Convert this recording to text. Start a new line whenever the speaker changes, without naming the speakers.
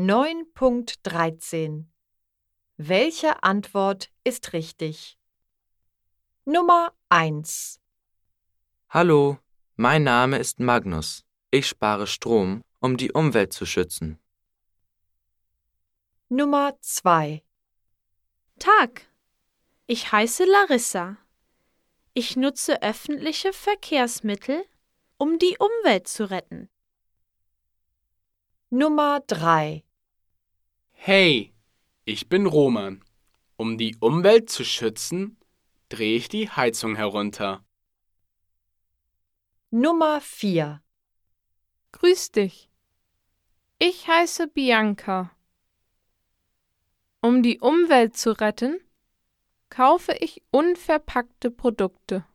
9.13 Welche Antwort ist richtig? Nummer 1
Hallo, mein Name ist Magnus. Ich spare Strom, um die Umwelt zu schützen.
Nummer 2
Tag. Ich heiße Larissa. Ich nutze öffentliche Verkehrsmittel, um die Umwelt zu retten.
Nummer 3
Hey, ich bin Roman. Um die Umwelt zu schützen, drehe ich die Heizung herunter.
Nummer 4
Grüß dich. Ich heiße Bianca. Um die Umwelt zu retten, kaufe ich unverpackte Produkte.